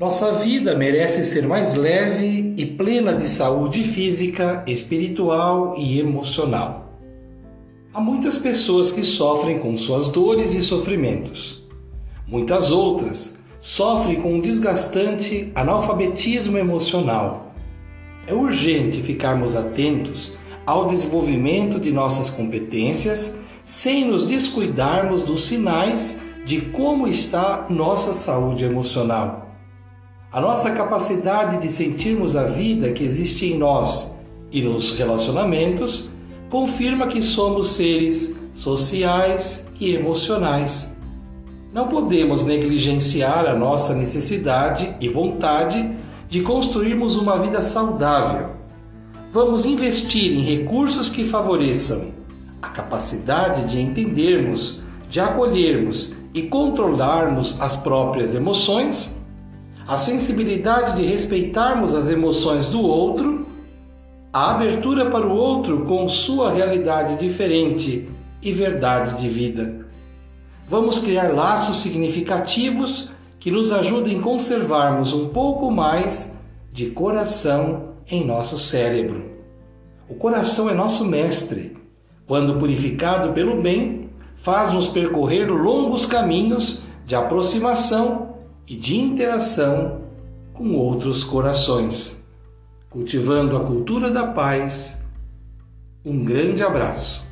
Nossa vida merece ser mais leve e plena de saúde física, espiritual e emocional. Há muitas pessoas que sofrem com suas dores e sofrimentos. Muitas outras sofrem com um desgastante analfabetismo emocional. É urgente ficarmos atentos ao desenvolvimento de nossas competências sem nos descuidarmos dos sinais de como está nossa saúde emocional. A nossa capacidade de sentirmos a vida que existe em nós e nos relacionamentos confirma que somos seres sociais e emocionais. Não podemos negligenciar a nossa necessidade e vontade de construirmos uma vida saudável. Vamos investir em recursos que favoreçam a capacidade de entendermos, de acolhermos e controlarmos as próprias emoções a sensibilidade de respeitarmos as emoções do outro, a abertura para o outro com sua realidade diferente e verdade de vida. Vamos criar laços significativos que nos ajudem a conservarmos um pouco mais de coração em nosso cérebro. O coração é nosso mestre. Quando purificado pelo bem, faz-nos percorrer longos caminhos de aproximação e de interação com outros corações, cultivando a cultura da paz. Um grande abraço.